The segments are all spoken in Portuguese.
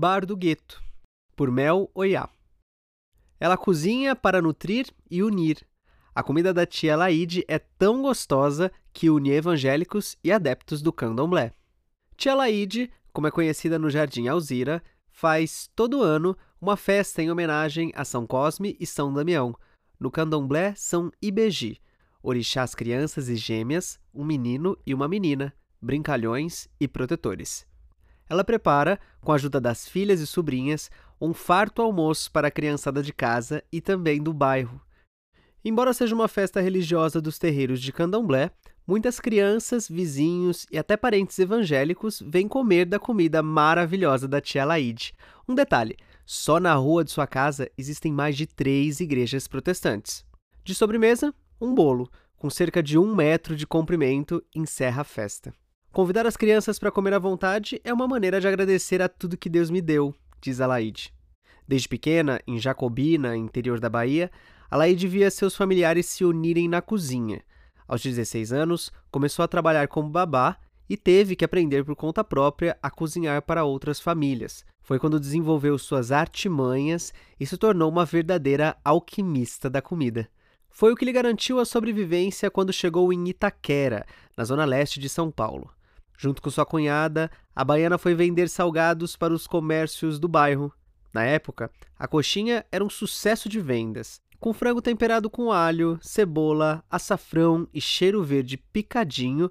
Bar do Gueto, por Mel Oiá. Ela cozinha para nutrir e unir. A comida da tia Laide é tão gostosa que une evangélicos e adeptos do candomblé. Tia Laide, como é conhecida no Jardim Alzira, faz todo ano uma festa em homenagem a São Cosme e São Damião. No candomblé são Ibeji, orixás crianças e gêmeas, um menino e uma menina, brincalhões e protetores. Ela prepara, com a ajuda das filhas e sobrinhas, um farto almoço para a criançada de casa e também do bairro. Embora seja uma festa religiosa dos terreiros de Candomblé, muitas crianças, vizinhos e até parentes evangélicos vêm comer da comida maravilhosa da tia Laide. Um detalhe: só na rua de sua casa existem mais de três igrejas protestantes. De sobremesa, um bolo, com cerca de um metro de comprimento, encerra a festa. Convidar as crianças para comer à vontade é uma maneira de agradecer a tudo que Deus me deu, diz Alaide. Desde pequena, em Jacobina, interior da Bahia, Alaide via seus familiares se unirem na cozinha. Aos 16 anos, começou a trabalhar como babá e teve que aprender por conta própria a cozinhar para outras famílias. Foi quando desenvolveu suas artimanhas e se tornou uma verdadeira alquimista da comida. Foi o que lhe garantiu a sobrevivência quando chegou em Itaquera, na zona leste de São Paulo. Junto com sua cunhada, a baiana foi vender salgados para os comércios do bairro. Na época, a coxinha era um sucesso de vendas, com frango temperado com alho, cebola, açafrão e cheiro verde picadinho.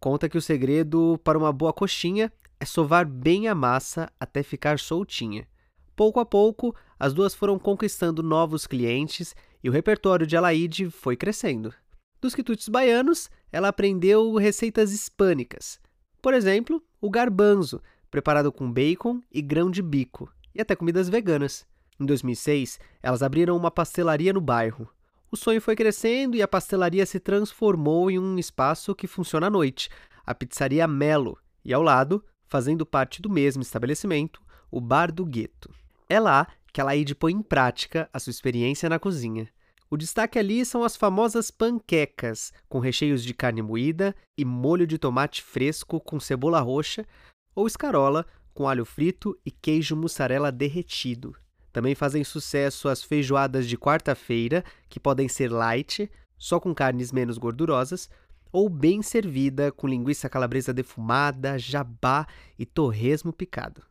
Conta que o segredo para uma boa coxinha é sovar bem a massa até ficar soltinha. Pouco a pouco, as duas foram conquistando novos clientes e o repertório de Alaide foi crescendo. Dos quitutes baianos, ela aprendeu receitas hispânicas, por exemplo, o garbanzo, preparado com bacon e grão de bico, e até comidas veganas. Em 2006, elas abriram uma pastelaria no bairro. O sonho foi crescendo e a pastelaria se transformou em um espaço que funciona à noite, a Pizzaria Melo, e ao lado, fazendo parte do mesmo estabelecimento, o Bar do Gueto. É lá que a Laide põe em prática a sua experiência na cozinha. O destaque ali são as famosas panquecas, com recheios de carne moída e molho de tomate fresco com cebola roxa, ou escarola, com alho frito e queijo mussarela derretido. Também fazem sucesso as feijoadas de quarta-feira, que podem ser light, só com carnes menos gordurosas, ou bem servida com linguiça calabresa defumada, jabá e torresmo picado.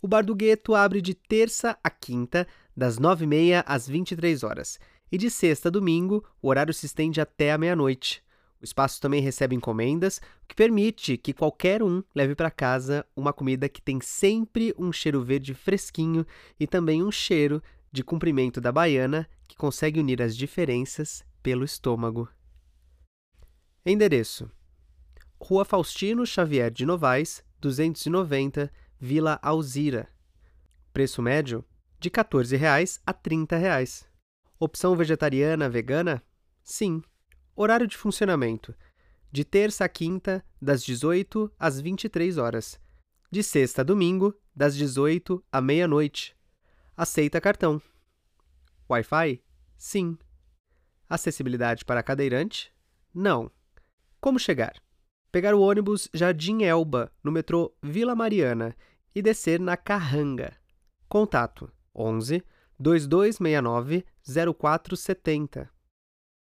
O Bar do Gueto abre de terça a quinta, das 9h30 às 23 horas e de sexta a domingo, o horário se estende até a meia-noite. O espaço também recebe encomendas, o que permite que qualquer um leve para casa uma comida que tem sempre um cheiro verde fresquinho e também um cheiro de comprimento da baiana que consegue unir as diferenças pelo estômago. Endereço: Rua Faustino Xavier de Novaes, 290, Vila Alzira. Preço médio de R$ 14,00 a R$ 30,00. Opção vegetariana, vegana? Sim. Horário de funcionamento: de terça a quinta, das 18 às 23 horas. De sexta a domingo, das 18 à meia-noite. Aceita cartão. Wi-Fi? Sim. Acessibilidade para cadeirante? Não. Como chegar? Pegar o ônibus Jardim Elba, no metrô Vila Mariana, e descer na Carranga. Contato: 11 2269 0470.